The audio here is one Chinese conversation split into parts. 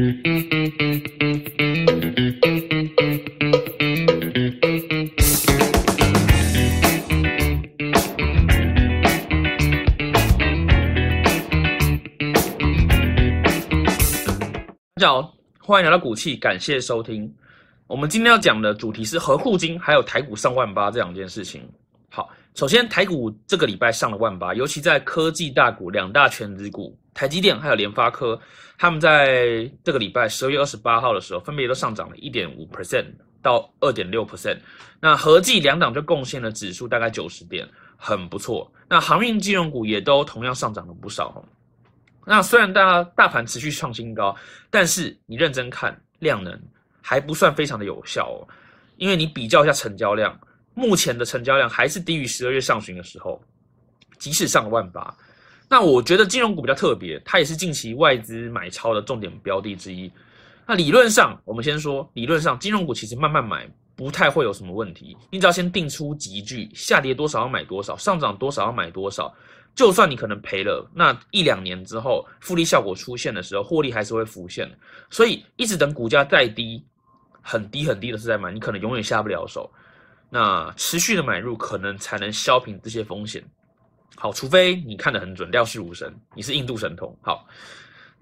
大家好，欢迎来到股气，感谢收听。我们今天要讲的主题是合库金还有台股上万八这两件事情。好，首先台股这个礼拜上了万八，尤其在科技大股两大全资股台积电还有联发科，他们在这个礼拜十二月二十八号的时候，分别都上涨了一点五 percent 到二点六 percent。那合计两档就贡献了指数大概九十点，很不错。那航运金融股也都同样上涨了不少。那虽然大家大盘持续创新高，但是你认真看量能还不算非常的有效哦，因为你比较一下成交量，目前的成交量还是低于十二月上旬的时候，即使上了万八。那我觉得金融股比较特别，它也是近期外资买超的重点标的之一。那理论上，我们先说理论上，金融股其实慢慢买不太会有什么问题，你只要先定出集聚，下跌多少要买多少，上涨多少要买多少。就算你可能赔了，那一两年之后复利效果出现的时候，获利还是会浮现。所以一直等股价再低，很低很低的是在买，你可能永远下不了手。那持续的买入可能才能消平这些风险。好，除非你看得很准，料事如神，你是印度神童。好。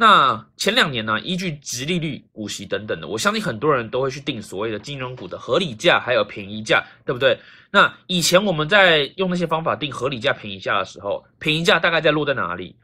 那前两年呢，依据直利率、股息等等的，我相信很多人都会去定所谓的金融股的合理价，还有便宜价，对不对？那以前我们在用那些方法定合理价、便宜价的时候，便宜价大概在落在哪里？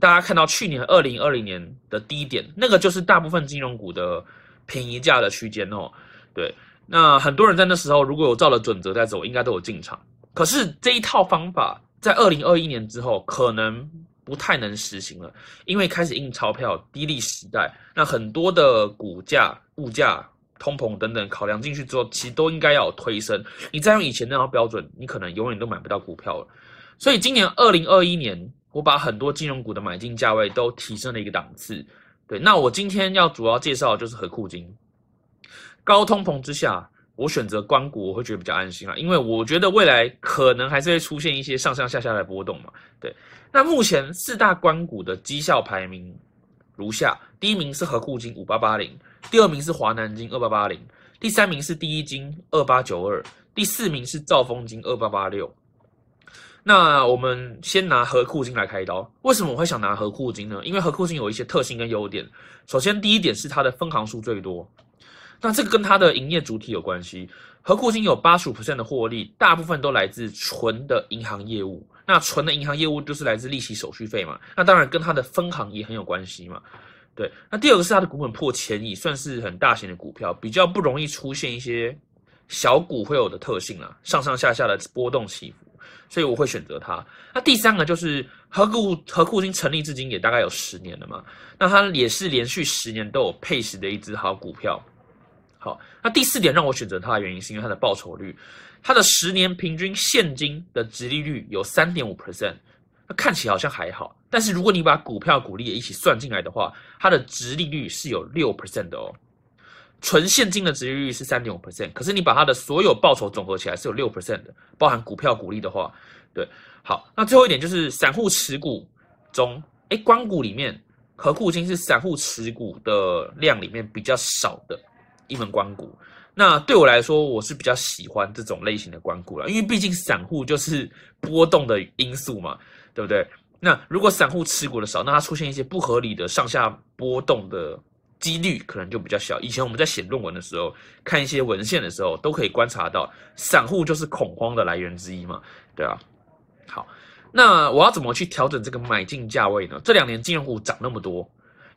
大家看到去年二零二零年的低点，那个就是大部分金融股的便宜价的区间哦。对，那很多人在那时候如果有照了准则在走，应该都有进场。可是这一套方法在二零二一年之后，可能。不太能实行了，因为开始印钞票、低利时代，那很多的股价、物价、通膨等等考量进去之后，其实都应该要有推升。你再用以前那套标准，你可能永远都买不到股票了。所以今年二零二一年，我把很多金融股的买进价位都提升了一个档次。对，那我今天要主要介绍的就是和库金。高通膨之下，我选择关股，我会觉得比较安心啊，因为我觉得未来可能还是会出现一些上上下下的波动嘛。对。那目前四大关股的绩效排名如下：第一名是和库金五八八零，第二名是华南金二八八零，第三名是第一金二八九二，第四名是兆丰金二八八六。那我们先拿和库金来开刀。为什么我会想拿和库金呢？因为和库金有一些特性跟优点。首先，第一点是它的分行数最多，那这个跟它的营业主体有关系。和库金有八十五的获利，大部分都来自纯的银行业务。那纯的银行业务就是来自利息手续费嘛，那当然跟它的分行也很有关系嘛。对，那第二个是它的股本破千亿，算是很大型的股票，比较不容易出现一些小股会有的特性啊，上上下下的波动起伏，所以我会选择它。那第三个就是和库和库金成立至今也大概有十年了嘛，那它也是连续十年都有配息的一只好股票。好，那第四点让我选择它的原因是因为它的报酬率。它的十年平均现金的值利率有三点五 percent，那看起来好像还好，但是如果你把股票股利也一起算进来的话，它的值利率是有六 percent 的哦。纯现金的值利率是三点五 percent，可是你把它的所有报酬总合起来是有六 percent 的，包含股票股利的话，对。好，那最后一点就是散户持股中，哎，光股里面和库金是散户持股的量里面比较少的一门关股。那对我来说，我是比较喜欢这种类型的关股了，因为毕竟散户就是波动的因素嘛，对不对？那如果散户持股的少，那它出现一些不合理的上下波动的几率可能就比较小。以前我们在写论文的时候，看一些文献的时候，都可以观察到，散户就是恐慌的来源之一嘛，对啊。好，那我要怎么去调整这个买进价位呢？这两年金融股涨那么多，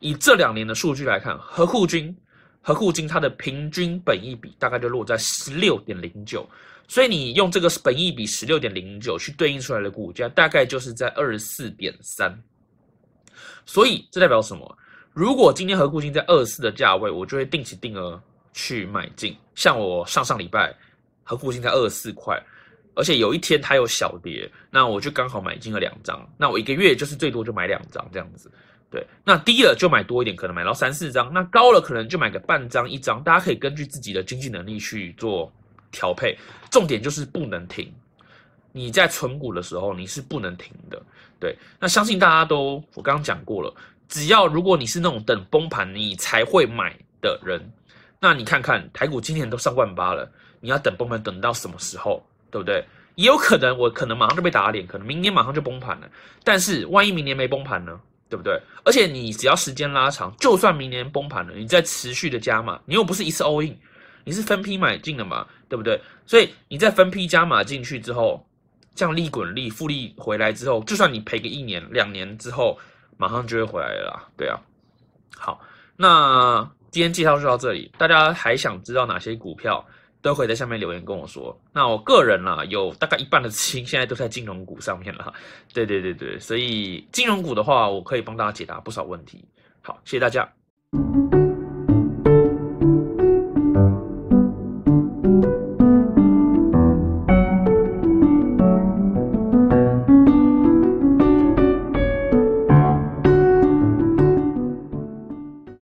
以这两年的数据来看，和库君。和库金它的平均本益比大概就落在十六点零九，所以你用这个本益比十六点零九去对应出来的股价，大概就是在二十四点三。所以这代表什么？如果今天和库金在二十四的价位，我就会定期定额去买进。像我上上礼拜和库金在二十四块，而且有一天它有小跌，那我就刚好买进了两张。那我一个月就是最多就买两张这样子。对，那低了就买多一点，可能买到三四张；那高了可能就买个半张、一张。大家可以根据自己的经济能力去做调配。重点就是不能停。你在存股的时候，你是不能停的。对，那相信大家都我刚刚讲过了，只要如果你是那种等崩盘你才会买的人，那你看看台股今年都上万八了，你要等崩盘等到什么时候，对不对？也有可能我可能马上就被打脸，可能明年马上就崩盘了。但是万一明年没崩盘呢？对不对？而且你只要时间拉长，就算明年崩盘了，你再持续的加码，你又不是一次 all in，你是分批买进的嘛，对不对？所以你在分批加码进去之后，这样利滚利复利回来之后，就算你赔个一年两年之后，马上就会回来了，对啊。好，那今天介绍就到这里，大家还想知道哪些股票？都可以在下面留言跟我说。那我个人啦，有大概一半的资金现在都在金融股上面了。对对对对，所以金融股的话，我可以帮大家解答不少问题。好，谢谢大家。